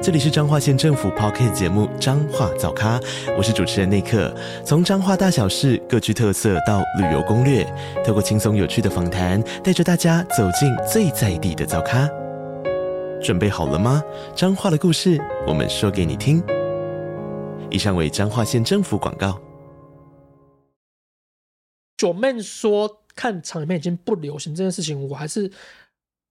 这里是彰化县政府 Podcast 节目《彰化早咖》，我是主持人内克。从彰化大小事各具特色到旅游攻略，透过轻松有趣的访谈，带着大家走进最在地的早咖。准备好了吗？彰化的故事，我们说给你听。以上为彰化县政府广告。九妹说看场里面已经不流行这件事情，我还是。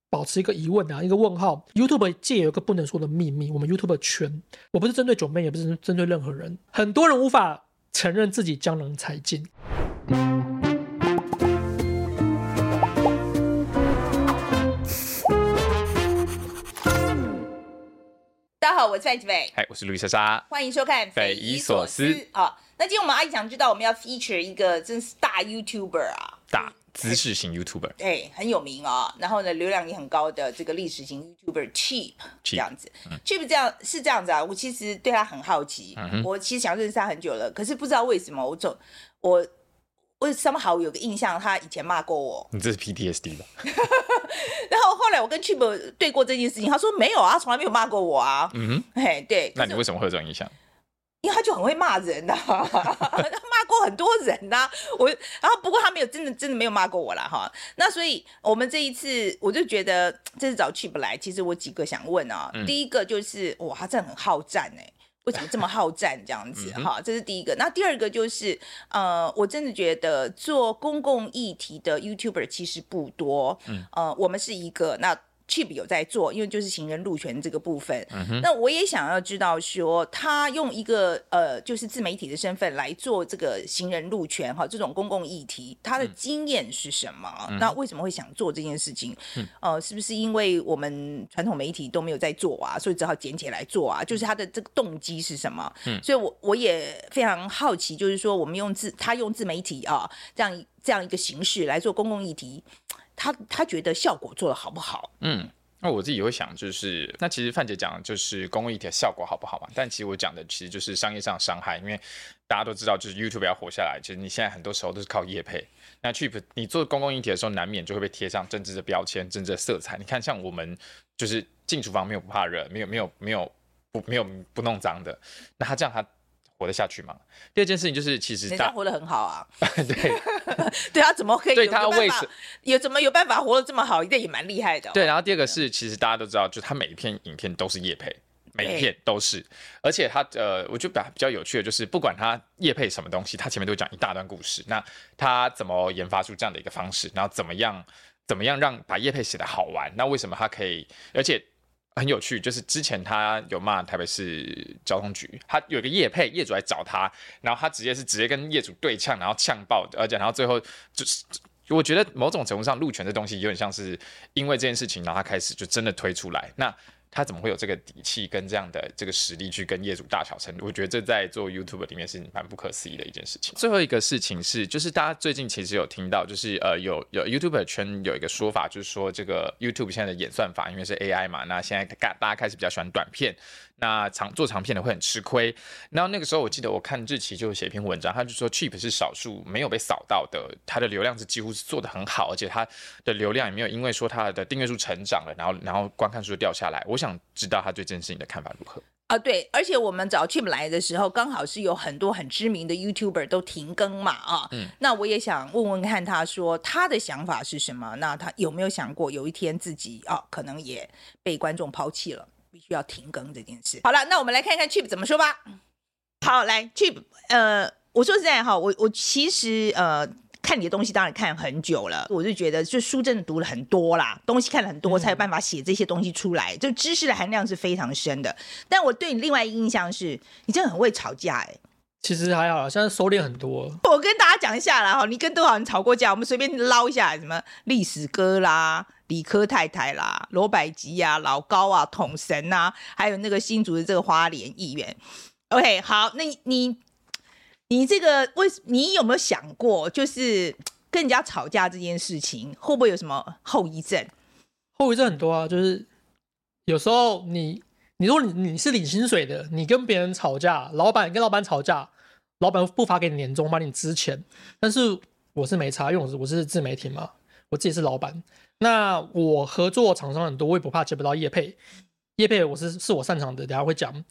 保持一个疑问啊，一个问号。YouTube 界有一个不能说的秘密，我们 YouTube 圈，我不是针对九妹，也不是针对任何人。很多人无法承认自己江郎才尽。大家好，我是范琪斐，嗨，我是路易莎莎，欢迎收看《匪夷所思》啊。那今天我们阿姨想知道，我们要 feature 一个真是大 YouTuber 啊，大。知识型 YouTuber，对，很有名啊、哦。然后呢，流量也很高的这个历史型 YouTuber Cheap 这样子、嗯、，Cheap 这样是这样子啊。我其实对他很好奇，嗯、我其实想认识他很久了，可是不知道为什么我总我我 somehow 有个印象，他以前骂过我。你这是 PTSD 吧？然后后来我跟 Cheap 对过这件事情，他说没有啊，他从来没有骂过我啊。嗯哼，嘿，对。那你为什么会有这种印象？因为他就很会骂人呐、啊，他骂过很多人呐、啊。我，然后不过他没有真的真的没有骂过我啦哈。那所以我们这一次我就觉得这次找 Cheap 来，其实我几个想问啊。嗯、第一个就是哇，他真的很好战哎、欸，为什么这么好战这样子哈？这是第一个。那第二个就是呃，我真的觉得做公共议题的 YouTuber 其实不多。嗯，呃，我们是一个那。Cheap 有在做，因为就是行人路权这个部分。嗯、那我也想要知道说，他用一个呃，就是自媒体的身份来做这个行人路权哈，这种公共议题，他的经验是什么？嗯、那为什么会想做这件事情？嗯、呃，是不是因为我们传统媒体都没有在做啊，所以只好捡起来做啊？就是他的这个动机是什么？嗯，所以我我也非常好奇，就是说我们用自他用自媒体啊这样这样一个形式来做公共议题。他他觉得效果做的好不好？嗯，那我自己也会想，就是那其实范姐讲的就是公共议题的效果好不好嘛？但其实我讲的其实就是商业上的伤害，因为大家都知道，就是 YouTube 要活下来，其实你现在很多时候都是靠业配。那 Cheap 你做公共议题的时候，难免就会被贴上政治的标签、政治的色彩。你看，像我们就是进厨房没有不怕热，没有没有没有不没有不弄脏的，那他这样他。活得下去吗？第二件事情就是，其实他活得很好啊。对，对他怎么可以对他为什有怎么有办法活得这么好？一定也蛮厉害的、哦。对，然后第二个是，其实大家都知道，就他每一篇影片都是叶配，每一片都是。而且他呃，我觉得比较有趣的就是，不管他叶配什么东西，他前面都会讲一大段故事。那他怎么研发出这样的一个方式？然后怎么样怎么样让把叶配写得好玩？那为什么他可以？而且。很有趣，就是之前他有骂台北市交通局，他有个业配业主来找他，然后他直接是直接跟业主对呛，然后呛爆的，而且然后最后就是，我觉得某种程度上路权这东西有点像是因为这件事情，然后他开始就真的推出来那。他怎么会有这个底气跟这样的这个实力去跟业主大小声？我觉得这在做 YouTube 里面是蛮不可思议的一件事情。最后一个事情是，就是大家最近其实有听到，就是呃有有 YouTube 圈有一个说法，就是说这个 YouTube 现在的演算法，因为是 AI 嘛，那现在大大家开始比较喜欢短片。那长做长片的会很吃亏。然后那个时候，我记得我看日期就写一篇文章，他就说 Cheap 是少数没有被扫到的，他的流量是几乎是做的很好，而且他的流量也没有因为说他的订阅数成长了，然后然后观看数掉下来。我想知道他对这件事情的看法如何啊？对，而且我们找 Cheap 来的时候，刚好是有很多很知名的 YouTuber 都停更嘛啊。嗯。那我也想问问看，他说他的想法是什么？那他有没有想过有一天自己啊可能也被观众抛弃了？必须要停更这件事。好了，那我们来看看 Cheap 怎么说吧。好，来 Cheap，呃，我说实在哈，我我其实呃看你的东西当然看很久了，我就觉得就书真的读了很多啦，东西看了很多才有办法写这些东西出来，嗯、就知识的含量是非常深的。但我对你另外一个印象是，你真的很会吵架哎。其实还好，现在收敛很多。我跟大家讲一下啦哈，你跟多少人吵过架？我们随便捞一下，什么历史哥啦、理科太太啦、罗百吉啊、老高啊、统神啊，还有那个新竹的这个花莲议员。OK，好，那你你这个为你有没有想过，就是？跟人家吵架这件事情，会不会有什么后遗症？后遗症很多啊，就是有时候你，你如果你你是领薪水的，你跟别人吵架，老板跟老板吵架，老板不发给你年终，把你资钱。但是我是没差，因为我是我是自媒体嘛，我自己是老板。那我合作厂商很多，我也不怕接不到业配，业配我是是我擅长的，等下会讲。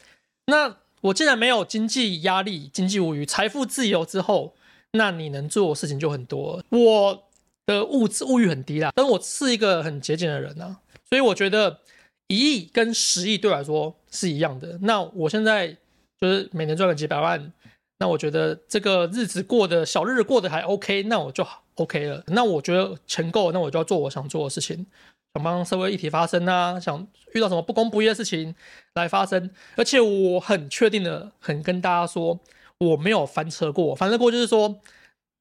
那我既然没有经济压力，经济无虞，财富自由之后，那你能做的事情就很多。我的物质物欲很低啦，但我是一个很节俭的人啊，所以我觉得一亿跟十亿对我来说是一样的。那我现在就是每年赚个几百万，那我觉得这个日子过得小日子过得还 OK，那我就好 OK 了。那我觉得钱够，那我就要做我想做的事情，想帮社会议题发声啊，想遇到什么不公不义的事情来发声。而且我很确定的，很跟大家说，我没有翻车过。翻车过就是说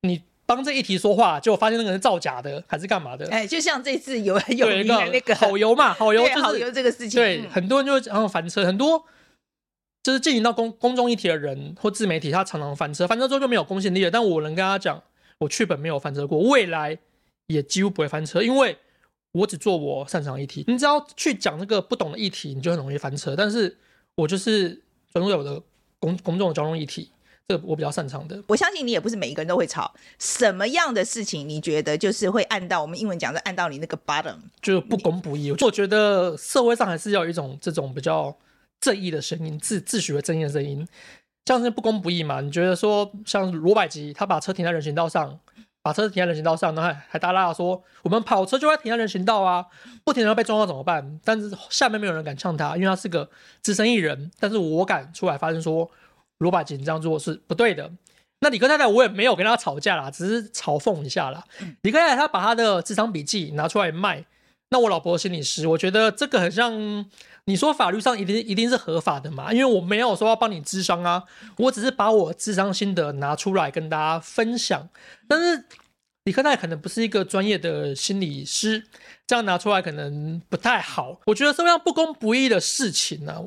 你。帮这一题说话，结果发现那个人造假的，还是干嘛的？哎，就像这次有 有一个那个好油嘛，好油就是好油这个事情，对，嗯、很多人就会然后翻车，很多就是进行到公公众议题的人或自媒体，他常常翻车，翻车之后就没有公信力了。但我能跟他讲，我去本没有翻车过，未来也几乎不会翻车，因为我只做我擅长的议题。你只要去讲那个不懂的议题，你就很容易翻车。但是我就是专注有的公公众的交通议题。这我比较擅长的，我相信你也不是每一个人都会吵。什么样的事情你觉得就是会按到我们英文讲的按到你那个 bottom，就是不公不义。我觉得社会上还是要有一种这种比较正义的声音，自自诩为正义的声音。像是不公不义嘛？你觉得说像罗百吉他把车停在人行道上，把车停在人行道上，然后还还大大说我们跑车就要停在人行道啊，不停的被撞到怎么办？但是下面没有人敢呛他，因为他是个资深艺人。但是我敢出来发声说。罗百吉这样做是不对的。那李克太太我也没有跟他吵架啦，只是嘲讽一下啦。李克太太他把他的咨商笔记拿出来卖，那我老婆心理师，我觉得这个很像你说法律上一定一定是合法的嘛？因为我没有说要帮你咨商啊，我只是把我咨商心得拿出来跟大家分享。但是理科太太可能不是一个专业的心理师，这样拿出来可能不太好。我觉得社会上不公不义的事情呢、啊。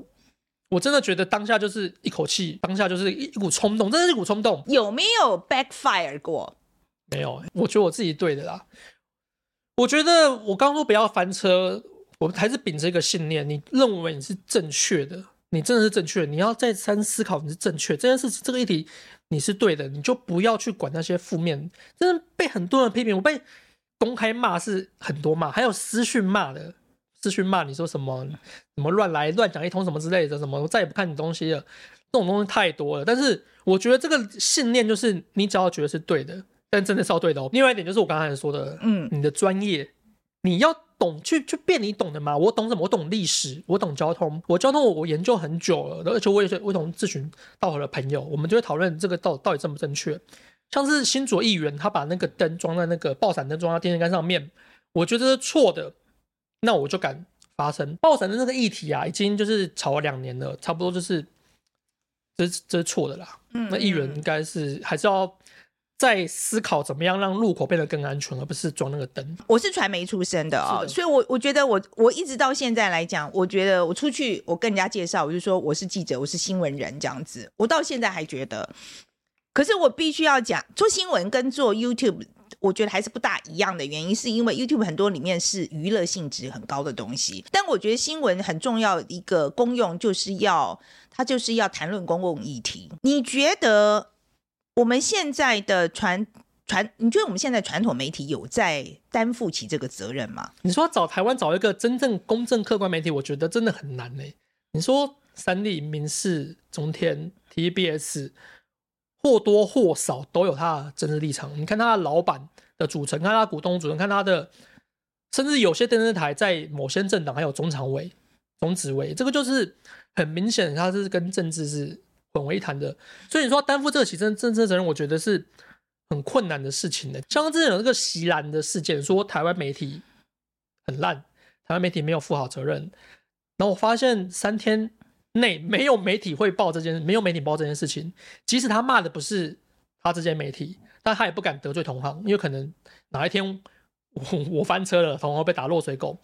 我真的觉得当下就是一口气，当下就是一一股冲动，真的是一股冲动。有没有 backfire 过？没有，我觉得我自己对的啦。我觉得我刚说不要翻车，我还是秉持一个信念：你认为你是正确的，你真的是正确的，你要再三思考你是正确这件事情，这个议题你是对的，你就不要去管那些负面。真的被很多人批评，我被公开骂是很多骂，还有私讯骂的。私讯骂你说什么什么乱来乱讲一通什么之类的什么，我再也不看你东西了，这种东西太多了。但是我觉得这个信念就是你只要觉得是对的，但真的是要对的哦。另外一点就是我刚才说的，嗯，你的专业你要懂去去变你懂的嘛。我懂什么？我懂历史，我懂交通，我交通我我研究很久了，而且我也是我同咨询道合的朋友，我们就会讨论这个到到底正不正确。像是新竹议员他把那个灯装在那个爆闪灯装在电线杆上面，我觉得是错的。那我就敢发声。爆闪灯那个议题啊，已经就是吵了两年了，差不多就是这是这是错的啦。嗯，那议员应该是还是要再思考怎么样让路口变得更安全，而不是装那个灯。我是传媒出身的哦，所以我我觉得我我一直到现在来讲，我觉得我出去我跟人家介绍，我就说我是记者，我是新闻人这样子。我到现在还觉得，可是我必须要讲，做新闻跟做 YouTube。我觉得还是不大一样的原因，是因为 YouTube 很多里面是娱乐性质很高的东西，但我觉得新闻很重要一个功用就是要它就是要谈论公共议题。你觉得我们现在的传传，你觉得我们现在传统媒体有在担负起这个责任吗？你说找台湾找一个真正公正客观媒体，我觉得真的很难呢。你说三立、民视、中天、TBS。或多或少都有他的政治立场。你看他的老板的组成，看他的股东组成，看他的，甚至有些电视台在某些政党还有中常委、中执委，这个就是很明显，他是跟政治是混为一谈的。所以你说担负这个起政政治责任，我觉得是很困难的事情的。像之前有那个袭蓝的事件，说台湾媒体很烂，台湾媒体没有负好责任，然后我发现三天。内没有媒体会报这件，没有媒体报这件事情。即使他骂的不是他这间媒体，但他也不敢得罪同行，因为可能哪一天我我翻车了，同行被打落水狗。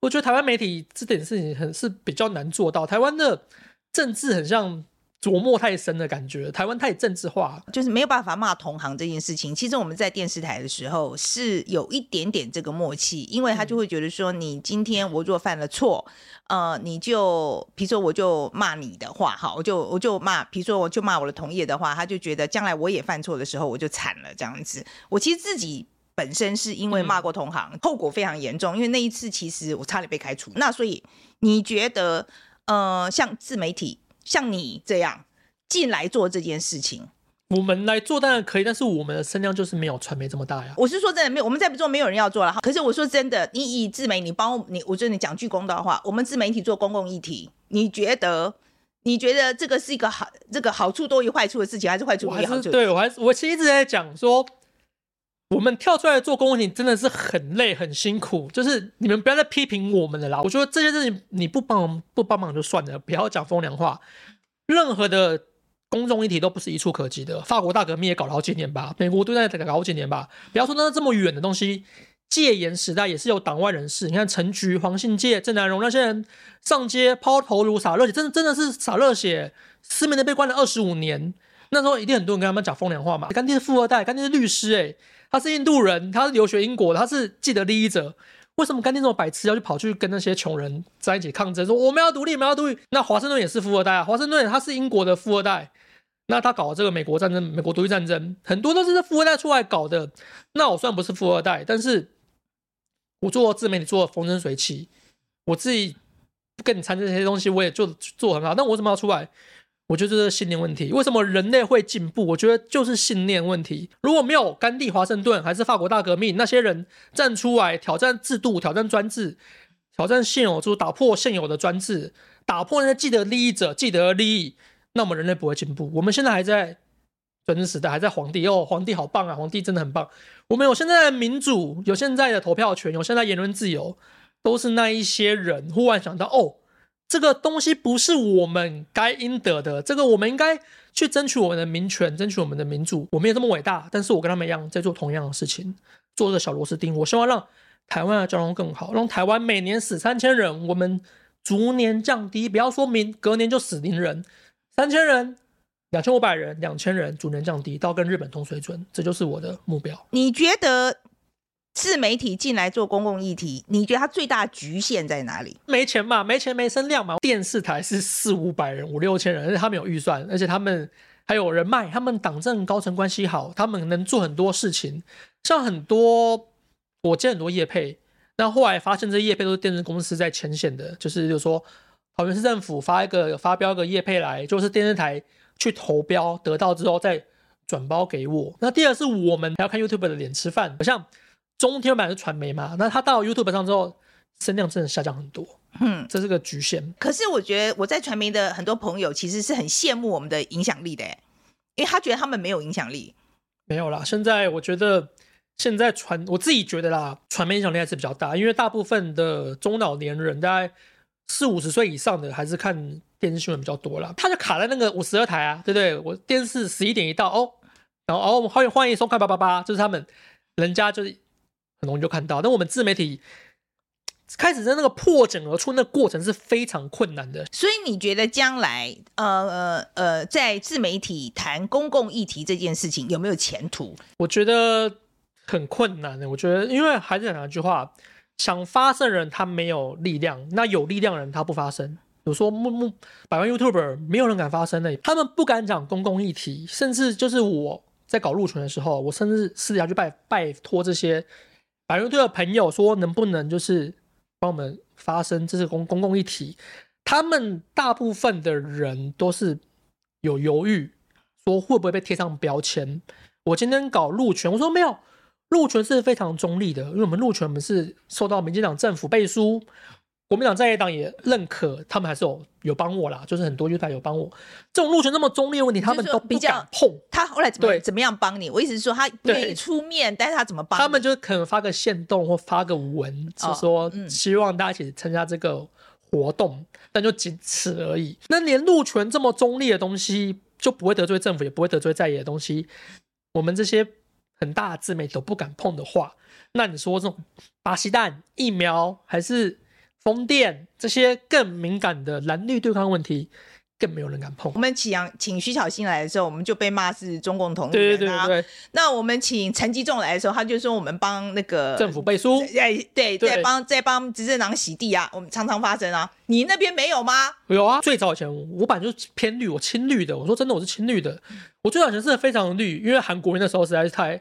我觉得台湾媒体这点事情很是比较难做到。台湾的政治很像琢磨太深的感觉，台湾太政治化，就是没有办法骂同行这件事情。其实我们在电视台的时候是有一点点这个默契，因为他就会觉得说，你今天我若犯了错，呃，你就比如说我就骂你的话，哈，我就我就骂，比如说我就骂我的同业的话，他就觉得将来我也犯错的时候，我就惨了这样子。我其实自己本身是因为骂过同行，嗯、后果非常严重，因为那一次其实我差点被开除。那所以你觉得，呃，像自媒体？像你这样进来做这件事情，我们来做当然可以，但是我们的声量就是没有传媒这么大呀。我是说真的，没有我们再不做，没有人要做了。可是我说真的，你以自媒体，你帮你，我觉得你讲句公道话，我们自媒体做公共议题，你觉得你觉得这个是一个好，这个好处多于坏处的事情，还是坏处多于好处？对，我还是我其实一直在讲说，我们跳出来做公共议题真的是很累很辛苦，就是你们不要再批评我们了啦。我觉得这些事情你不帮不帮忙就算了，不要讲风凉话。任何的公众议题都不是一蹴可及的。法国大革命也搞了好几年吧，美国都在搞好几年吧。不要说那这么远的东西，戒严时代也是有党外人士。你看陈菊、黄信介、郑南榕那些人上街抛头颅洒热血，真的真的是洒热血，失明的被关了二十五年。那时候一定很多人跟他们讲风凉话嘛。甘地是富二代，甘地是律师、欸，诶他是印度人，他是留学英国的，他是既得利益者。为什么甘地这么白痴要去跑去跟那些穷人在一起抗争，说我们要独立，我们要独立？那华盛顿也是富二代啊，华盛顿他是英国的富二代，那他搞这个美国战争、美国独立战争，很多都是这富二代出来搞的。那我虽然不是富二代，但是我做自媒体做的风生水起，我自己不跟你掺这些东西，我也做做很好。那我为什么要出来？我觉得这是信念问题。为什么人类会进步？我觉得就是信念问题。如果没有甘地、华盛顿，还是法国大革命，那些人站出来挑战制度、挑战专制、挑战现有，就是打破现有的专制，打破那些既得利益者既得利益，那我们人类不会进步。我们现在还在专制时代，还在皇帝哦，皇帝好棒啊，皇帝真的很棒。我们有现在的民主，有现在的投票权，有现在言论自由，都是那一些人忽然想到哦。这个东西不是我们该应得的，这个我们应该去争取我们的民权，争取我们的民主。我没有这么伟大，但是我跟他们一样在做同样的事情，做这个小螺丝钉。我希望让台湾的交通更好，让台湾每年死三千人，我们逐年降低，不要说明隔年就死零人，三千人、两千五百人、两千人，逐年降低到跟日本同水准，这就是我的目标。你觉得？自媒体进来做公共议题，你觉得它最大局限在哪里？没钱嘛，没钱没声量嘛。电视台是四五百人、五六千人，而且他们有预算，而且他们还有人脉，他们党政高层关系好，他们能做很多事情。像很多我见很多业配，那后来发现这业配都是电视公司在牵线的，就是就是说桃园市政府发一个发标个业配来，就是电视台去投标得到之后再转包给我。那第二是我们还要看 YouTube 的脸吃饭，好像。中天版是传媒嘛？那他到 YouTube 上之后，声量真的下降很多。嗯，这是个局限。可是我觉得我在传媒的很多朋友其实是很羡慕我们的影响力的，因为他觉得他们没有影响力。没有啦，现在我觉得现在传我自己觉得啦，传媒影响力还是比较大，因为大部分的中老年人，大概四五十岁以上的还是看电视新闻比较多啦。他就卡在那个五十二台啊，对不对？我电视十一点一到哦，然后哦，欢迎欢迎收看八八八，就是他们人家就是。很容易就看到，但我们自媒体开始在那个破茧而出，那个过程是非常困难的。所以你觉得将来，呃呃呃，在自媒体谈公共议题这件事情有没有前途？我觉得很困难的。我觉得，因为还是讲一句话，想发声的人他没有力量，那有力量的人他不发声。有说木木百万 YouTuber 没有人敢发声的，他们不敢讲公共议题，甚至就是我在搞路权的时候，我甚至私下去拜拜托这些。百人队的朋友说：“能不能就是帮我们发声？这是公公共议题。他们大部分的人都是有犹豫，说会不会被贴上标签。我今天搞路权，我说没有，路权是非常中立的，因为我们路权我们是受到民进党政府背书。”国民党在野党也认可，他们还是有有帮我啦，就是很多 YouTuber 有帮我。这种路权那么中立的问题，他们都不敢碰。他后来怎么对怎么样帮你？我意思是说，他没出面，但是他怎么帮？他们就可能发个限动或发个文，是说希望大家一起参加这个活动，哦嗯、但就仅此而已。那连路权这么中立的东西，就不会得罪政府，也不会得罪在野的东西，我们这些很大的自媒体都不敢碰的话，那你说这种巴西蛋疫苗还是？风电这些更敏感的蓝绿对抗问题，更没有人敢碰。我们请请徐小新来的时候，我们就被骂是中共同路对人、啊、对对对对。那我们请陈吉仲来的时候，他就说我们帮那个政府背书，哎，对，对在帮在帮执政党洗地啊，我们常常发生啊。你那边没有吗？有啊，最早以前我本来就是偏绿，我亲绿的。我说真的，我是亲绿的。我最早以前是非常绿，因为韩国瑜那时候实在是太。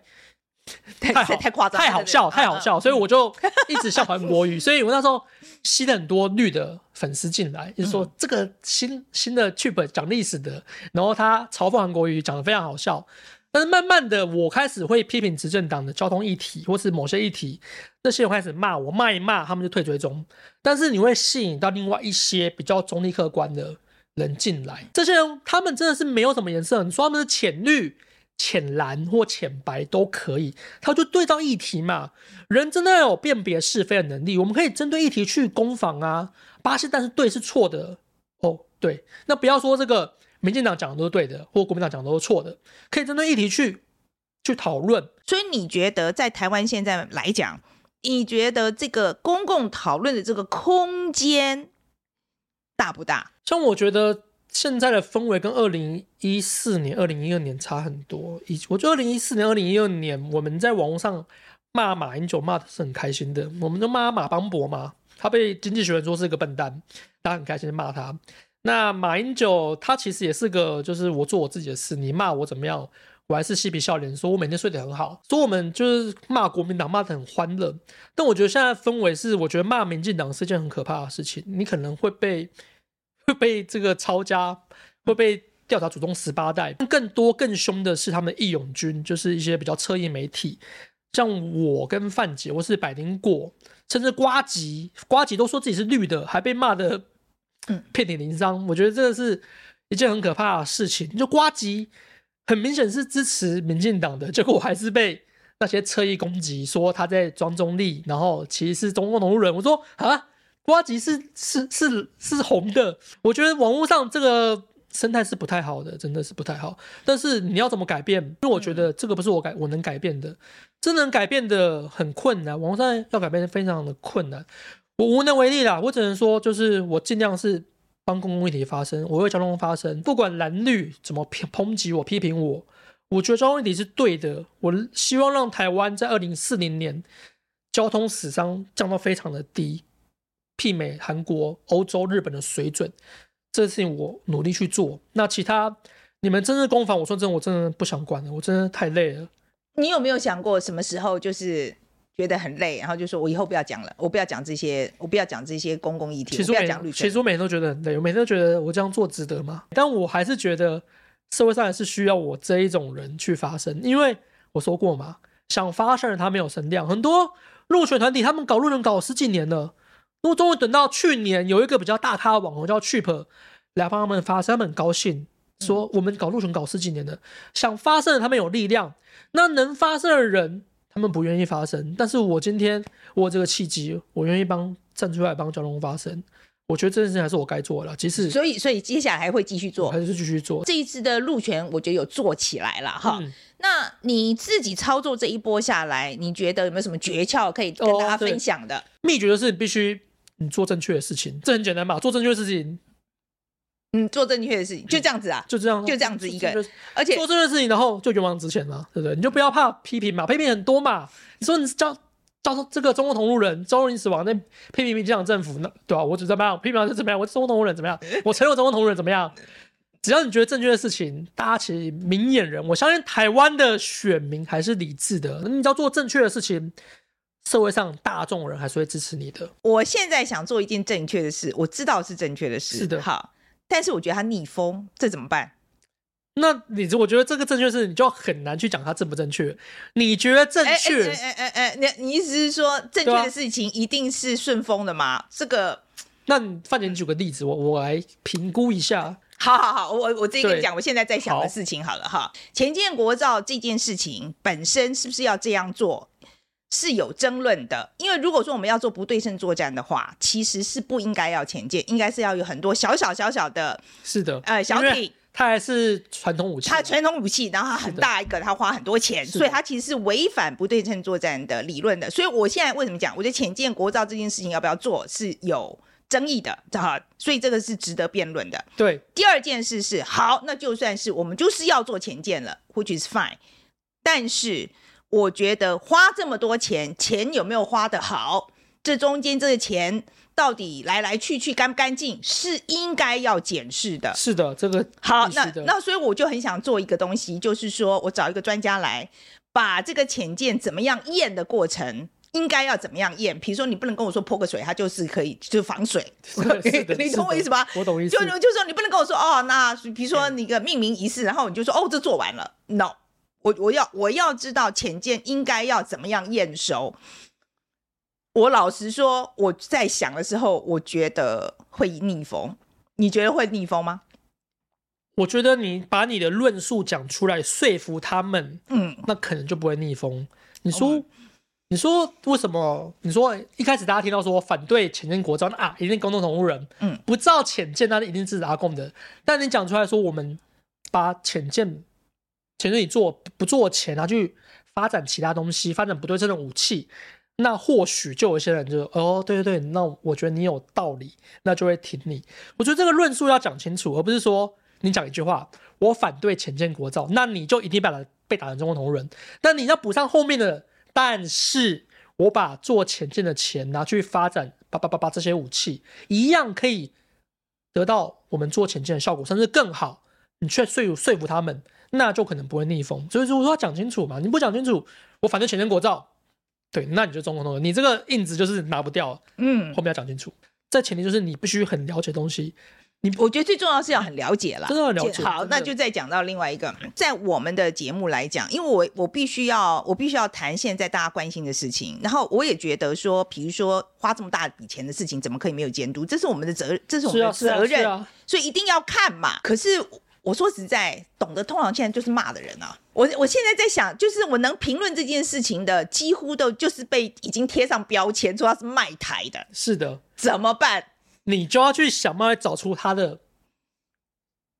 太太太夸张，太好笑，太好笑，所以我就一直笑韩国瑜。所以我那时候吸了很多绿的粉丝进来，就是说这个新新的剧本讲历史的，然后他嘲讽韩国语讲的非常好笑。但是慢慢的，我开始会批评执政党的交通议题，或是某些议题，那些人开始骂我，骂一骂，他们就退追踪。但是你会吸引到另外一些比较中立客观的人进来，这些人他们真的是没有什么颜色，你说他们是浅绿。浅蓝或浅白都可以，他就对照议题嘛。人真的要有辨别是非的能力，我们可以针对议题去攻防啊。巴西但是对是错的哦，对，那不要说这个民进党讲的都是对的，或国民党讲的都是错的，可以针对议题去去讨论。所以你觉得在台湾现在来讲，你觉得这个公共讨论的这个空间大不大？像我觉得。现在的氛围跟二零一四年、二零一二年差很多。以我觉得二零一四年、二零一二年，我们在网络上骂马英九骂的是很开心的，我们都骂马邦博嘛，他被经济学人说是一个笨蛋，大家很开心骂他。那马英九他其实也是个，就是我做我自己的事，你骂我怎么样，我还是嬉皮笑脸，说我每天睡得很好。说我们就是骂国民党骂得很欢乐，但我觉得现在氛围是，我觉得骂民进党是件很可怕的事情，你可能会被。会被这个抄家，会被调查祖宗十八代。更多更凶的是他们义勇军，就是一些比较侧翼媒体，像我跟范姐，我是百灵果，甚至瓜吉，瓜吉都说自己是绿的，还被骂的嗯遍体鳞伤。我觉得这个是一件很可怕的事情。就瓜吉很明显是支持民进党的，结果我还是被那些侧翼攻击，说他在装中立，然后其实是中共同路人。我说啊。呱吉是是是是红的，我觉得网络上这个生态是不太好的，真的是不太好。但是你要怎么改变？因为我觉得这个不是我改我能改变的，真能改变的很困难。网络上要改变非常的困难，我无能为力啦。我只能说，就是我尽量是帮公共议题发声，我为交通发声，不管蓝绿怎么抨击我、批评我，我觉得交通议题是对的。我希望让台湾在二零四零年交通死伤降到非常的低。媲美韩国、欧洲、日本的水准，这事情我努力去做。那其他你们真的攻防，我说真的，我真的不想管了，我真的太累了。你有没有想过什么时候就是觉得很累，然后就说我以后不要讲了，我不要讲这些，我不要讲这些公共议题，其实我不要讲绿。其实我每天都觉得很累，我每天都觉得我这样做值得吗？但我还是觉得社会上还是需要我这一种人去发声，因为我说过嘛，想发声的他没有声量，很多入选团体他们搞路人搞十几年了。如果终于等到去年有一个比较大咖的网红叫 Cheap 来帮他们发声，他们很高兴，说我们搞路权搞十几年了，想发声的他们有力量，那能发声的人他们不愿意发声。但是我今天我有这个契机，我愿意帮站出来帮交通发声。我觉得这件事情还是我该做的，其实所以所以接下来还会继续做，还是继续做。这一次的路权，我觉得有做起来了哈。嗯、那你自己操作这一波下来，你觉得有没有什么诀窍可以跟大家分享的？哦、秘诀就是你必须。你做正确的事情，这很简单嘛？做正确的事情，嗯，做正确的事情就这样子啊，就这样，就这样子一个，而且做正确的事情，然后就勇往直前了，对不对？你就不要怕批评嘛，批评很多嘛。你说你叫叫这个中国同路人，中国人死亡那批评民进党政府，那对吧？我只怎么样批评是怎么样，我中国同路人怎么样？我承认中国同路人怎么样？只要你觉得正确的事情，大家其实明眼人，我相信台湾的选民还是理智的。你只要做正确的事情。社会上大众人还是会支持你的。我现在想做一件正确的事，我知道是正确的事，是的。好，但是我觉得它逆风，这怎么办？那你我觉得这个正确事，你就很难去讲它正不正确。你觉得正确？哎哎哎，你你意思是说正确的事情一定是顺风的吗？啊、这个，那你范姐举个例子，我我来评估一下。好好好，我我直接跟你讲，我现在在想的事情好了哈。前建国造这件事情本身是不是要这样做？是有争论的，因为如果说我们要做不对称作战的话，其实是不应该要潜舰，应该是要有很多小小小小的，是的，呃，小艇，它还是传统武器，它传统武器，然后它很大一个，它花很多钱，所以它其实是违反不对称作战的理论的。所以我现在为什么讲，我觉得浅舰国造这件事情要不要做是有争议的，哈，所以这个是值得辩论的。对，第二件事是好，那就算是我们就是要做浅舰了，which is fine，但是我觉得花这么多钱，钱有没有花得好？这中间这个钱到底来来去去干不干净，是应该要检视的。是的，这个好，那那所以我就很想做一个东西，就是说我找一个专家来，把这个浅见怎么样验的过程，应该要怎么样验。比如说，你不能跟我说泼个水，它就是可以，就是防水。你懂我意思吧？我懂意思。就就说你不能跟我说哦，那比如说你个命名仪式，然后你就说哦，这做完了。No，我我要我要知道浅见应该要怎么样验收。我老实说，我在想的时候，我觉得会逆风。你觉得会逆风吗？我觉得你把你的论述讲出来，说服他们，嗯，那可能就不会逆风。你说.你说为什么？你说一开始大家听到说反对浅见国造，那啊，一定公众同路人，嗯，不造浅见，那一定是阿共的。但你讲出来说，我们把潜舰潜水艇做不做钱，拿去发展其他东西，发展不对称的武器。那或许就有一些人就哦，对对对，那我觉得你有道理，那就会挺你。我觉得这个论述要讲清楚，而不是说你讲一句话，我反对潜舰国造，那你就一定把它被打成中国同人。但你要补上后面的，但是我把做潜舰的钱拿去发展叭叭叭叭这些武器，一样可以得到我们做潜舰的效果，甚至更好。你却说服说服他们，那就可能不会逆风。所以说我说要讲清楚嘛，你不讲清楚，我反对潜舰国造。对，那你就中共同路人，你这个印子就是拿不掉。嗯，后面要讲清楚，这前提就是你必须很了解东西。你我觉得最重要是要很了解了，真的很了解。好，那就再讲到另外一个，在我们的节目来讲，因为我我必须要我必须要谈现在大家关心的事情，然后我也觉得说，比如说花这么大笔钱的事情，怎么可以没有监督？这是我们的责任，这是我们的责任，啊啊啊，所以一定要看嘛。可是。我说实在，懂得通常现在就是骂的人啊！我我现在在想，就是我能评论这件事情的，几乎都就是被已经贴上标签，说他是卖台的。是的，怎么办？你就要去想办法找出他的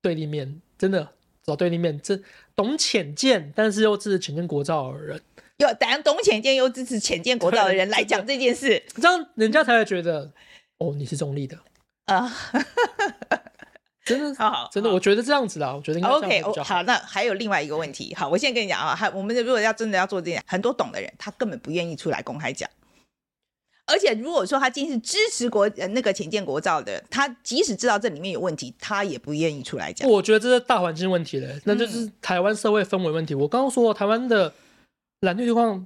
对立面，真的找对立面。这懂浅见，但是又支持浅见国造的人，有等懂浅见又支持浅见国造的人来讲这件事，这样人家才会觉得哦，你是中立的啊。真的好，好，真的，我觉得这样子啦，我觉得应该 OK。好，那还有另外一个问题，好，我现在跟你讲啊，还我们如果要真的要做这件，很多懂的人他根本不愿意出来公开讲，而且如果说他今天是支持国呃那个浅见国造的，他即使知道这里面有问题，他也不愿意出来讲。我觉得这是大环境问题了，那就是台湾社会氛围问题。嗯、我刚刚说台湾的蓝绿对抗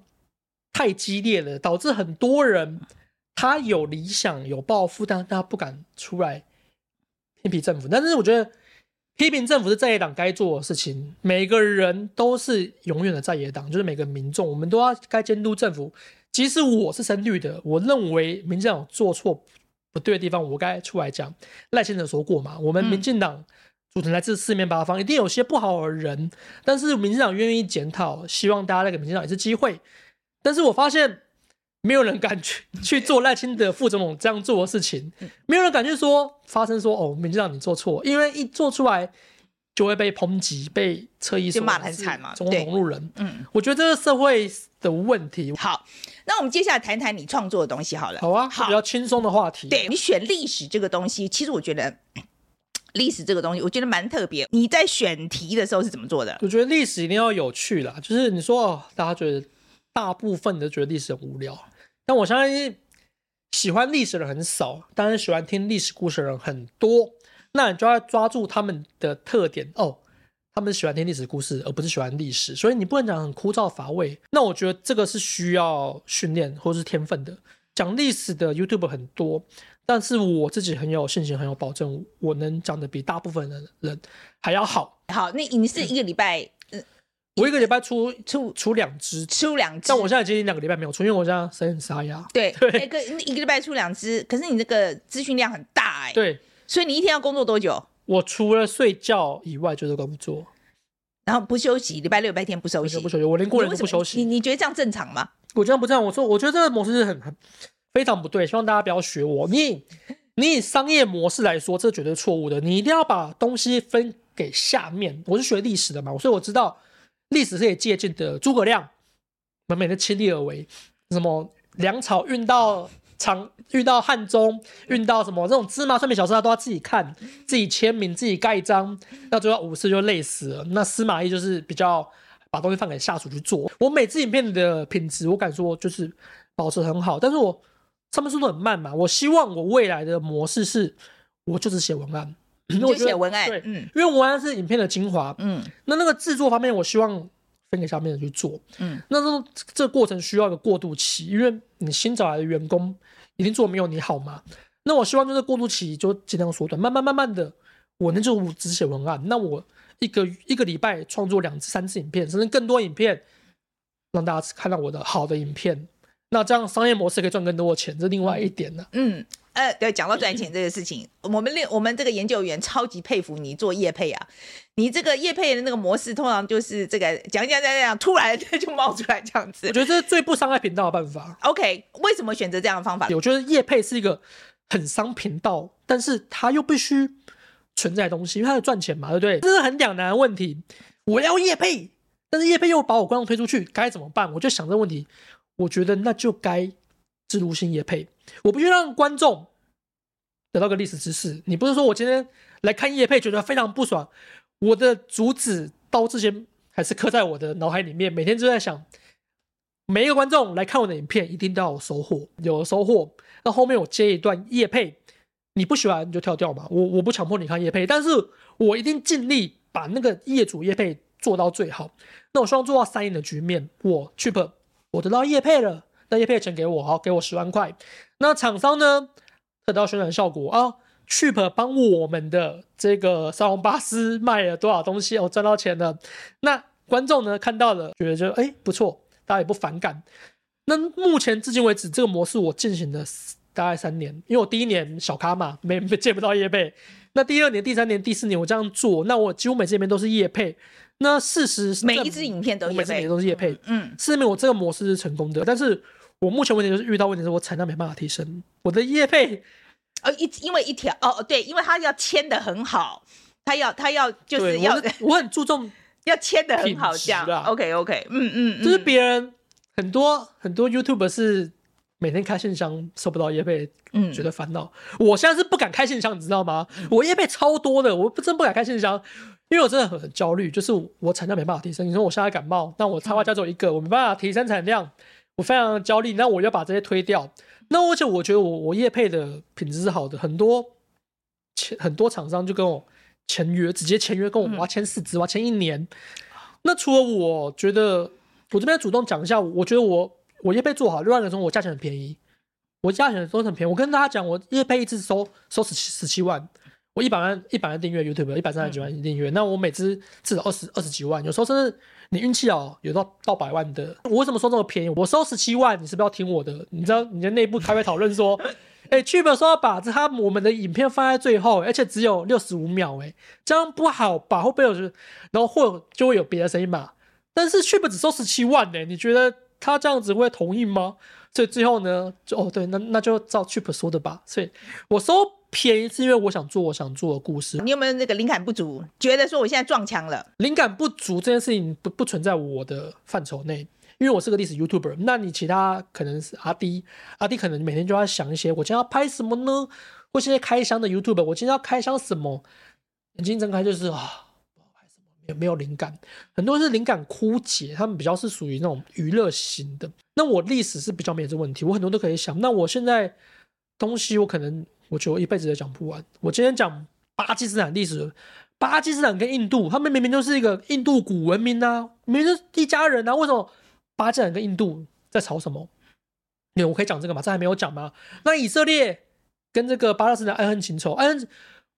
太激烈了，导致很多人他有理想有抱负，但他不敢出来。批评政府，但是我觉得批评政府是在野党该做的事情。每个人都是永远的在野党，就是每个民众，我们都要该监督政府。即使我是深绿的，我认为民进党做错不对的地方，我该出来讲。赖先生说过嘛，我们民进党组成来自四面八方，一定有些不好的人，但是民进党愿意检讨，希望大家再给民进党一次机会。但是我发现。没有人敢去 去做赖清德副总统这样做的事情，没有人敢去说发生说哦，民进党你做错，因为一做出来就会被抨击、被侧翼说骂得很惨嘛。中共同路人，嗯，我觉得这个社会的问题。好，那我们接下来谈谈你创作的东西好了。好啊，好，比较轻松的话题。对，你选历史这个东西，其实我觉得 历史这个东西，我觉得蛮特别。你在选题的时候是怎么做的？我觉得历史一定要有趣啦，就是你说哦，大家觉得大部分都觉得历史很无聊。但我相信喜欢历史的人很少，但是喜欢听历史故事的人很多。那你就要抓住他们的特点哦，他们喜欢听历史故事，而不是喜欢历史。所以你不能讲很枯燥乏味。那我觉得这个是需要训练或是天分的。讲历史的 YouTube 很多，但是我自己很有信心，很有保证，我能讲的比大部分的人还要好。好，那你是一个礼拜？嗯我一个礼拜出出出两支，出两支。但我现在接近两个礼拜没有出，因为我现在声音很沙哑。对 对，一个一个礼拜出两支，可是你那个资讯量很大哎、欸。对，所以你一天要工作多久？我除了睡觉以外就是工作，然后不休息，礼拜六、礼拜天不休息，不休息。我连过年都不休息。你你觉得这样正常吗？我觉得不正常。我说，我觉得这个模式是很很非常不对，希望大家不要学我。你你以商业模式来说，这绝对错误的。你一定要把东西分给下面。我是学历史的嘛，所以我知道。历史是可以借鉴的，诸葛亮，满满的亲力而为，什么粮草运到长，运到汉中，运到什么这种芝麻蒜皮小事，他都要自己看，自己签名，自己盖章，那最后五次就累死了。那司马懿就是比较把东西放给下属去做。我每支影片的品质，我敢说就是保持很好，但是我上面速度很慢嘛。我希望我未来的模式是，我就只写文案，就写文案，对，嗯，因为文案是影片的精华，嗯，那那个制作方面，我希望。分给下面人去做，嗯，那这这个过程需要一个过渡期，因为你新找来的员工一定做没有你好嘛。那我希望就是过渡期就尽量缩短，慢慢慢慢的，我那就只写文案。那我一个一个礼拜创作两次、三次影片，甚至更多影片，让大家看到我的好的影片。那这样商业模式可以赚更多的钱，这是另外一点呢。嗯。呃，对，讲到赚钱这个事情，我们练我们这个研究员超级佩服你做业配啊！你这个业配的那个模式，通常就是这个讲讲讲讲，突然 就冒出来这样子。我觉得这是最不伤害频道的办法。OK，为什么选择这样的方法？我觉得业配是一个很伤频道，但是它又必须存在的东西，因为它要赚钱嘛，对不对？这是很两难的问题。我要业配，但是业配又把我观众推出去，该怎么办？我就想这个问题，我觉得那就该。置入性业配，我不去让观众得到个历史知识。你不是说我今天来看叶配觉得非常不爽，我的主旨到之前还是刻在我的脑海里面，每天就在想，每一个观众来看我的影片一定都要有收获，有了收获。那后面我接一段叶配，你不喜欢你就跳掉嘛，我我不强迫你看叶配，但是我一定尽力把那个业主叶配做到最好。那我希望做到三赢的局面，我 Cheap 我得到叶配了。那叶配钱给我，好，给我十万块。那厂商呢，得到宣传效果啊，Cheap 帮我们的这个沙龙巴斯卖了多少东西，我赚到钱了。那观众呢，看到了，觉得就哎不错，大家也不反感。那目前至今为止，这个模式我进行了大概三年，因为我第一年小咖嘛，没没借不到业配。那第二年、第三年、第四年我这样做，那我几乎每次影片都是业配。那事实每一支影片都业配，每支都是业配。嗯，是因为我这个模式是成功的，但是。我目前问题就是遇到问题是我产量没办法提升，我的业配，呃一因为一条哦对，因为他要签的很好，他要他要就是要我，我很注重 要签的很好这样，OK OK，嗯嗯，就是别人很多很多 YouTuber 是每天开信箱收不到业配，嗯，觉得烦恼。我现在是不敢开信箱，你知道吗？我业配超多的，我不真不敢开信箱，因为我真的很很焦虑，就是我产量没办法提升。你说我现在感冒，那我插花家只有一个，我没办法提升产量。我非常焦虑，那我要把这些推掉。那而且我觉得我我业配的品质是好的，很多签很多厂商就跟我签约，直接签约跟我，我要签四支，我要签一年。那除了我觉得，我这边主动讲一下，我觉得我我业配做好，另外一个说我价钱很便宜，我价钱都很便宜。我跟大家讲，我业配一次收收十七十七万。我一百万一百万订阅 YouTube，一百三十几万订阅，嗯、那我每支至少二十二十几万，有时候甚至你运气好，有到到百万的。我为什么说这么便宜？我收十七万，你是不是要听我的？你知道你的内部开会讨论说，哎、欸、，Cheap 说要把这他我们的影片放在最后，而且只有六十五秒，哎，这样不好吧？会不会有？然后或就会有别的声音嘛？但是 Cheap 只收十七万，哎，你觉得他这样子会同意吗？所以最后呢，就哦对，那那就照 Cheap 说的吧。所以我收。便宜是因为我想做我想做的故事。你有没有那个灵感不足？觉得说我现在撞墙了？灵感不足这件事情不不存在我的范畴内，因为我是个历史 YouTuber。那你其他可能是阿迪，阿迪可能每天就要想一些，我今天要拍什么呢？或现在开箱的 YouTuber，我今天要开箱什么？眼睛睁开就是啊，不知道拍什么，没有没有灵感。很多人是灵感枯竭，他们比较是属于那种娱乐型的。那我历史是比较没有这问题，我很多都可以想。那我现在东西我可能。我觉得我一辈子都讲不完。我今天讲巴基斯坦历史，巴基斯坦跟印度，他们明明就是一个印度古文明啊，明明是一家人啊，为什么巴基斯坦跟印度在吵什么？你我可以讲这个吗，这还没有讲吗？那以色列跟这个巴勒斯坦爱恨情仇，爱恨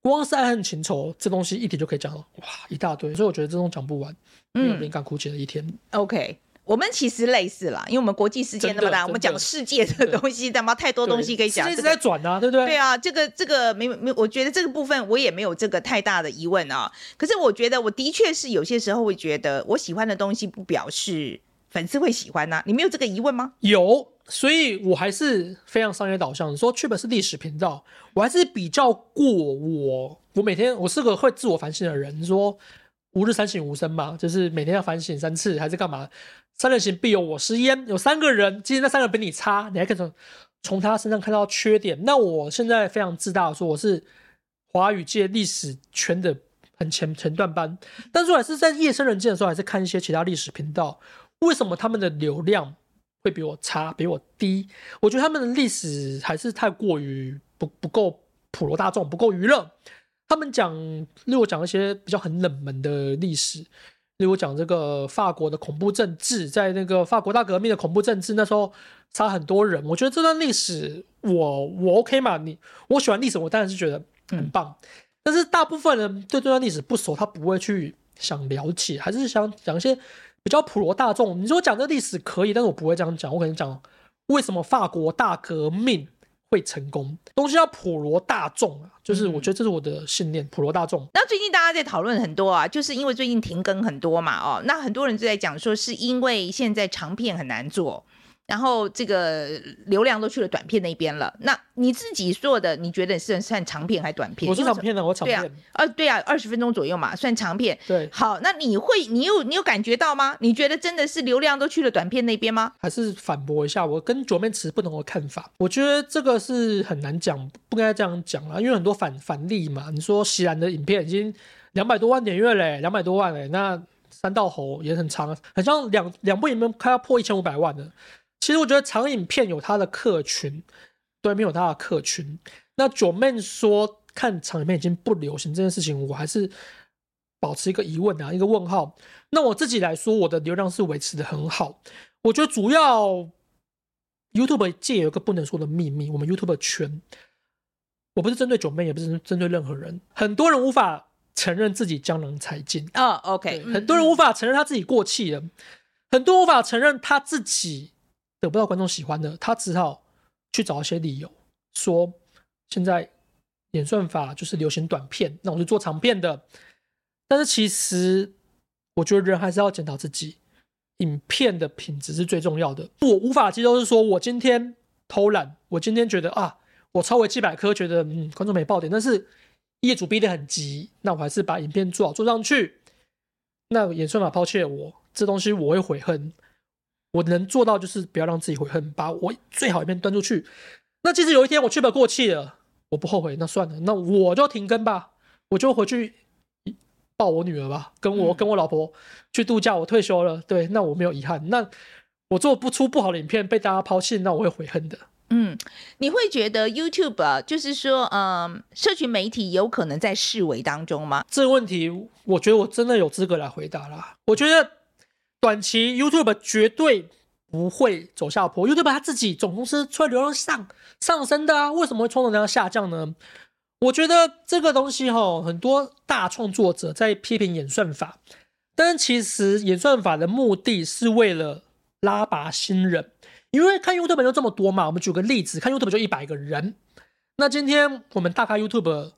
光是爱恨情仇这东西一点就可以讲了，哇，一大堆。所以我觉得这种讲不完，嗯灵感枯竭的一天。OK。我们其实类似啦，因为我们国际世界那么大，我们讲世界的东西，他妈太多东西可以讲。世界一直在转啊，对不对？对啊，这个这个没没，我觉得这个部分我也没有这个太大的疑问啊。可是我觉得我的确是有些时候会觉得我喜欢的东西不表示粉丝会喜欢呐、啊。你没有这个疑问吗？有，所以我还是非常商业导向。说 Cheap 是历史频道，我还是比较过我，我每天我是个会自我反省的人。说吾日三省吾身嘛，就是每天要反省三次，还是干嘛？三人行必有我师焉。有三个人，今天那三个人比你差，你还可以从他身上看到缺点。那我现在非常自大说，我是华语界历史圈的很前前段班，但是还是在夜深人静的时候，还是看一些其他历史频道。为什么他们的流量会比我差，比我低？我觉得他们的历史还是太过于不不够普罗大众，不够娱乐。他们讲，例如讲一些比较很冷门的历史。例如讲这个法国的恐怖政治，在那个法国大革命的恐怖政治，那时候杀很多人。我觉得这段历史我我 OK 嘛？你我喜欢历史，我当然是觉得很棒。但是大部分人对这段历史不熟，他不会去想了解，还是想讲一些比较普罗大众。你说讲这历史可以，但是我不会这样讲。我可能讲为什么法国大革命。会成功，东西要普罗大众啊，就是我觉得这是我的信念，嗯、普罗大众。那最近大家在讨论很多啊，就是因为最近停更很多嘛，哦，那很多人就在讲说，是因为现在长片很难做。然后这个流量都去了短片那边了。那你自己做的，你觉得是算长片还是短片？我是长片的，我长片。对啊，呃，对啊，二十分钟左右嘛，算长片。对。好，那你会，你有，你有感觉到吗？你觉得真的是流量都去了短片那边吗？还是反驳一下，我跟左面持不同的看法。我觉得这个是很难讲，不该这样讲啊，因为很多反反例嘛。你说席岚的影片已经两百多万点阅嘞，两百多万嘞，那三道猴也很长，很像两两部影片快要破一千五百万了。其实我觉得长影片有它的客群，对面有它的客群。那九妹说看长影片已经不流行这件事情，我还是保持一个疑问啊，一个问号。那我自己来说，我的流量是维持的很好。我觉得主要 YouTube 界有一个不能说的秘密，我们 YouTube 圈，我不是针对九妹，也不是针对任何人，很多人无法承认自己江郎才尽啊。OK，很多人无法承认他自己过气了，很多人无法承认他自己。得不到观众喜欢的，他只好去找一些理由，说现在演算法就是流行短片，那我就做长片的。但是其实我觉得人还是要检讨自己，影片的品质是最重要的。我无法接受是说我今天偷懒，我今天觉得啊，我抄维基百科觉得嗯观众没爆点，但是业主逼得很急，那我还是把影片做好做上去。那演算法抛弃了我，这东西我会悔恨。我能做到就是不要让自己悔恨，把我最好一面端出去。那即使有一天我去不过气了，我不后悔，那算了，那我就停更吧，我就回去抱我女儿吧，跟我跟我老婆去度假，我退休了。对，那我没有遗憾。那我做不出不好的影片被大家抛弃，那我会悔恨的。嗯，你会觉得 YouTube 啊，就是说，嗯，社群媒体有可能在视为当中吗？这个问题，我觉得我真的有资格来回答啦。我觉得。短期 YouTube 绝对不会走下坡，YouTube 它自己总公司出来流量上上升的啊，为什么会冲动这样下降呢？我觉得这个东西哈，很多大创作者在批评演算法，但其实演算法的目的是为了拉拔新人，因为看 YouTube 就这么多嘛。我们举个例子，看 YouTube 就一百个人，那今天我们大概 YouTube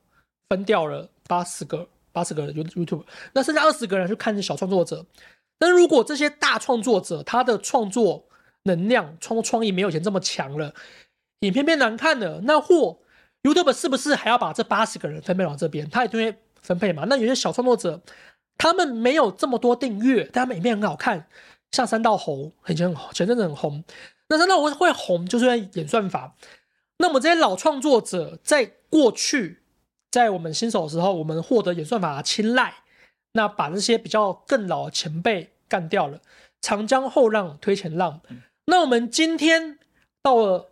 分掉了八十个八十个人 YouTube，那剩下二十个人去看小创作者。但如果这些大创作者他的创作能量、创作创意没有以前这么强了，影片变难看了，那或 YouTube 是不是还要把这八十个人分配到这边？他也就会分配嘛。那有些小创作者，他们没有这么多订阅，但他们影片很好看，像三道猴以前前阵子很红。那三道猴会红，就是因为演算法。那么这些老创作者在过去，在我们新手的时候，我们获得演算法的青睐。那把这些比较更老的前辈干掉了，长江后浪推前浪。那我们今天到了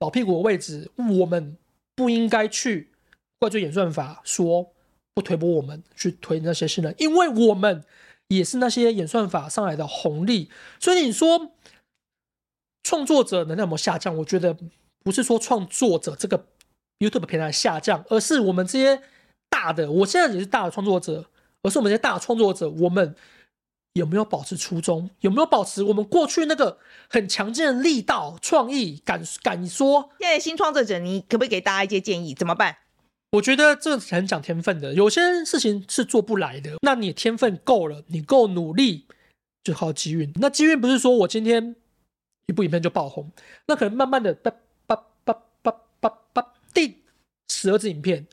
老屁股的位置，我们不应该去怪罪演算法，说不推波我们去推那些新人，因为我们也是那些演算法上来的红利。所以你说创作者能量有没有下降？我觉得不是说创作者这个 YouTube 平台下降，而是我们这些大的，我现在也是大的创作者。而是我们这些大创作者，我们有没有保持初衷？有没有保持我们过去那个很强劲的力道、创意、敢敢说？现在新创作者，你可不可以给大家一些建议？怎么办？我觉得这很讲天分的，有些事情是做不来的。那你天分够了，你够努力，就靠机运。那机运不是说我今天一部影片就爆红，那可能慢慢的叭叭叭叭叭叭定十二支影片，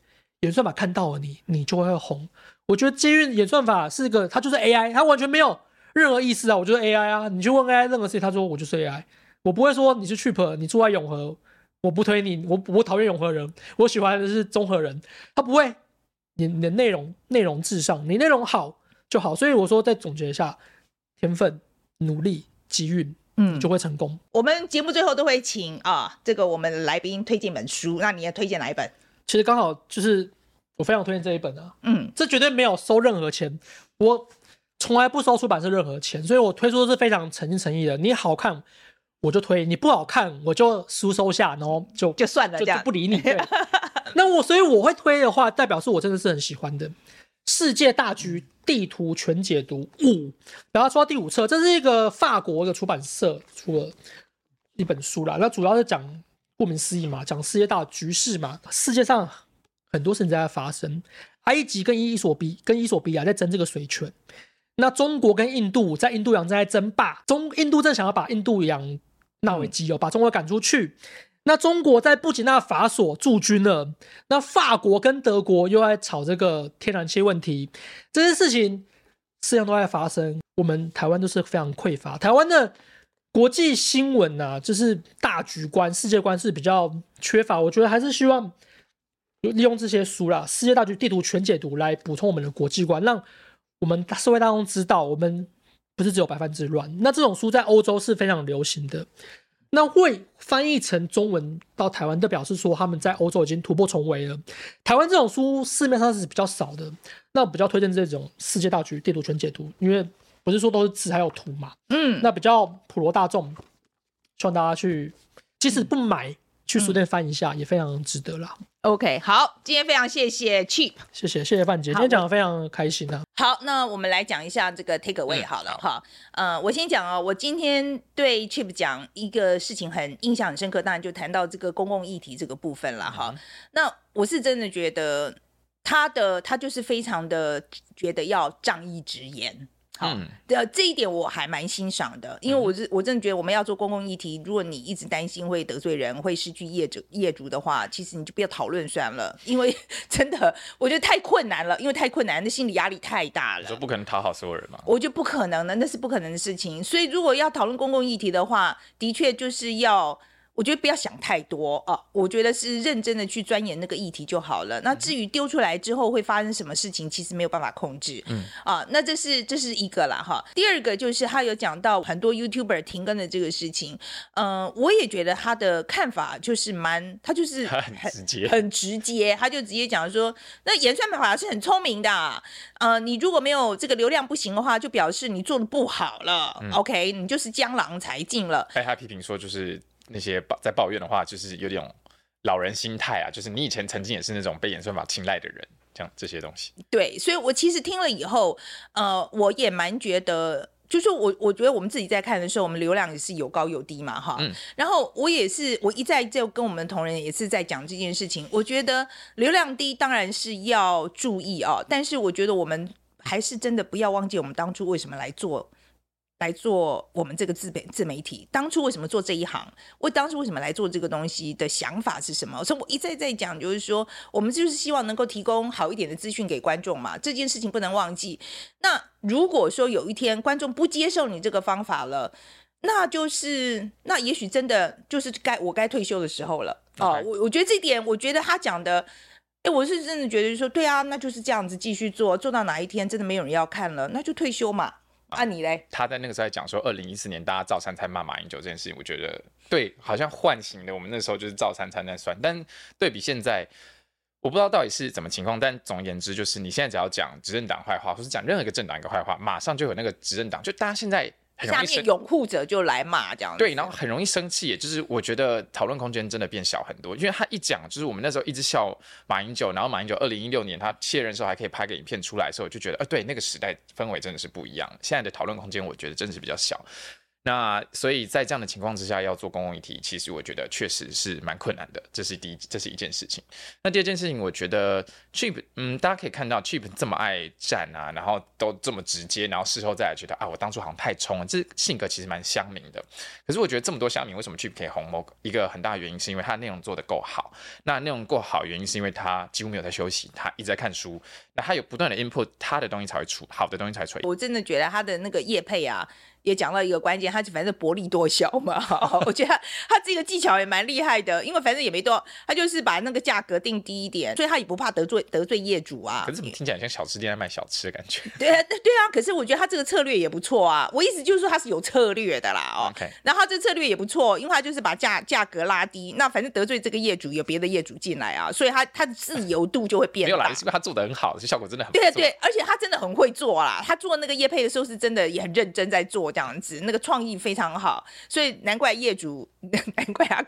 演算法看到了你，你就会红。我觉得机运演算法是一个，它就是 AI，它完全没有任何意思啊！我就是 AI 啊，你去问 AI 任何事情，他说我就是 AI，我不会说你是 Cheap，你住在永和，我不推你，我我讨厌永和人，我喜欢的是中和人。他不会，你你的内容内容至上，你内容好就好。所以我说，再总结一下，天分、努力、机运，嗯，就会成功。我们节目最后都会请啊，这个我们来宾推荐本书，那你要推荐哪一本？其实刚好就是我非常推荐这一本啊，嗯，这绝对没有收任何钱，我从来不收出版社任何钱，所以我推出的是非常诚心诚意的。你好看。我就推你不好看，我就书收下，然后就就算了，就就不理你。对，那我所以我会推的话，代表是我真的是很喜欢的《世界大局地图全解读五》，然后说到第五册，这是一个法国的出版社出了一本书啦。那主要是讲顾名思义嘛，讲世界大局势嘛，世界上很多事情在发生，埃及跟伊索比跟伊索比亚在争这个水权，那中国跟印度在印度洋在争霸，中印度正想要把印度洋。纳为基哦，把中国赶出去。那中国在布吉纳法索驻军了。那法国跟德国又在吵这个天然气问题。这些事情事情都在发生。我们台湾都是非常匮乏。台湾的国际新闻呐、啊，就是大局观、世界观是比较缺乏。我觉得还是希望利用这些书啦，《世界大局地图全解读》来补充我们的国际观，让我们社会大众知道我们。不是只有百分之乱，那这种书在欧洲是非常流行的。那会翻译成中文到台湾，就表示说他们在欧洲已经突破重围了。台湾这种书市面上是比较少的，那我比较推荐这种《世界大局地图全解读》，因为不是说都是字还有图嘛，嗯，那比较普罗大众，希望大家去，即使不买。去书店翻一下，嗯、也非常值得啦。OK，好，今天非常谢谢 Chip，谢谢谢谢范姐，今天讲的非常开心啊。好，那我们来讲一下这个 take away 好了哈。嗯、呃，我先讲啊、哦，我今天对 Chip 讲一个事情很印象很深刻，当然就谈到这个公共议题这个部分了哈。嗯、那我是真的觉得他的他就是非常的觉得要仗义执言。好，的这一点我还蛮欣赏的，因为我是我真的觉得我们要做公共议题，如果你一直担心会得罪人，会失去业主业主的话，其实你就不要讨论算了，因为真的我觉得太困难了，因为太困难，那心理压力太大了。你说不可能讨好所有人吗？我觉得不可能的，那是不可能的事情。所以如果要讨论公共议题的话，的确就是要。我觉得不要想太多啊，我觉得是认真的去钻研那个议题就好了。那至于丢出来之后会发生什么事情，其实没有办法控制。嗯啊，那这是这是一个啦哈。第二个就是他有讲到很多 YouTuber 停更的这个事情，嗯、呃，我也觉得他的看法就是蛮，他就是 很很直接，很直接，他就直接讲说，那演算法是很聪明的，呃，你如果没有这个流量不行的话，就表示你做的不好了。嗯、OK，你就是江郎才尽了。哎，他批评说就是。那些抱在抱怨的话，就是有点老人心态啊，就是你以前曾经也是那种被演算法青睐的人，这样这些东西。对，所以我其实听了以后，呃，我也蛮觉得，就是我我觉得我们自己在看的时候，我们流量也是有高有低嘛，哈。嗯。然后我也是，我一再就跟我们同仁也是在讲这件事情。我觉得流量低当然是要注意啊，但是我觉得我们还是真的不要忘记我们当初为什么来做。来做我们这个自媒自媒体，当初为什么做这一行？我当初为什么来做这个东西的想法是什么？所以我一再在讲，就是说，我们就是希望能够提供好一点的资讯给观众嘛。这件事情不能忘记。那如果说有一天观众不接受你这个方法了，那就是那也许真的就是该我该退休的时候了。哦，我我觉得这一点，我觉得他讲的，哎，我是真的觉得说，对啊，那就是这样子继续做，做到哪一天真的没有人要看了，那就退休嘛。啊，你嘞？他在那个时候讲说，二零一四年大家赵三餐骂马英九这件事情，我觉得对，好像唤醒了我们那时候就是赵三餐在算。但对比现在，我不知道到底是怎么情况。但总而言之，就是你现在只要讲执政党坏话，或是讲任何一个政党一个坏话，马上就有那个执政党，就大家现在。下面拥护者就来骂这样子，对，然后很容易生气，也就是我觉得讨论空间真的变小很多，因为他一讲，就是我们那时候一直笑马英九，然后马英九二零一六年他卸任的时候还可以拍个影片出来的时候，我就觉得，呃，对，那个时代氛围真的是不一样。现在的讨论空间，我觉得真的是比较小。那所以在这样的情况之下，要做公共议题，其实我觉得确实是蛮困难的。这是第一，这是一件事情。那第二件事情，我觉得 Chip，嗯，大家可以看到 Chip 这么爱战啊，然后都这么直接，然后事后再来觉得啊，我当初好像太冲了。这性格其实蛮乡民的。可是我觉得这么多乡民为什么 Chip 可以红？某一个很大的原因是因为他内容做得够好。那内容够好，原因是因为他几乎没有在休息，他一直在看书。那他有不断的 input，他的东西才会出好的东西才出。我真的觉得他的那个业配啊。也讲到一个关键，他反正薄利多销嘛。我觉得他，他这个技巧也蛮厉害的，因为反正也没多，他就是把那个价格定低一点，所以他也不怕得罪得罪业主啊。可是怎么听起来像小吃店在卖小吃的感觉？对啊，对啊。可是我觉得他这个策略也不错啊。我意思就是说他是有策略的啦，哦。OK。然后他这策略也不错，因为他就是把价价格拉低，那反正得罪这个业主，有别的业主进来啊，所以他他的自由度就会变大。没有啦，是不是他做的很好？这效果真的很。对对，而且他真的很会做啦。他做那个业配的时候是真的也很认真在做这样子，那个创意非常好，所以难怪业主，难怪他，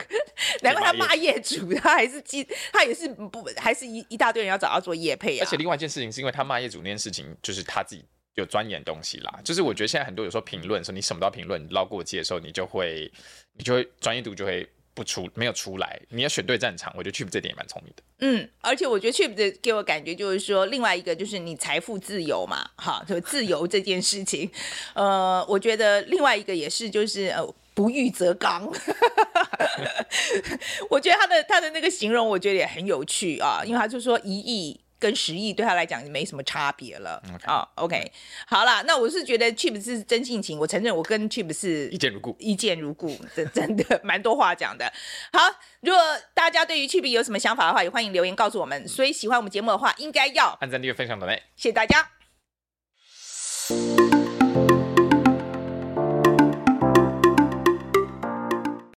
难怪他骂业主，他还是记，他也是不还是一一大堆人要找他做业配啊。而且另外一件事情是因为他骂业主那件事情，就是他自己有钻研东西啦。就是我觉得现在很多有时候评论说你什么都要评论，捞过界的时候，你就会你就会专业度就会。不出没有出来，你要选对战场，我觉得 Chip 这点也蛮聪明的。嗯，而且我觉得 Chip 的给我感觉就是说，另外一个就是你财富自由嘛，哈，就自由这件事情，呃，我觉得另外一个也是就是呃，不欲则刚。我觉得他的他的那个形容，我觉得也很有趣啊，因为他就说一亿。跟十亿对他来讲没什么差别了。啊 Okay.、oh,，OK，好了，那我是觉得 Chip 是真性情，我承认我跟 Chip 是一见如故，一见如故，真真的蛮多话讲的。好，如果大家对于 Chip 有什么想法的话，也欢迎留言告诉我们。所以喜欢我们节目的话，应该要按赞、订阅、分享的嘞，谢谢大家。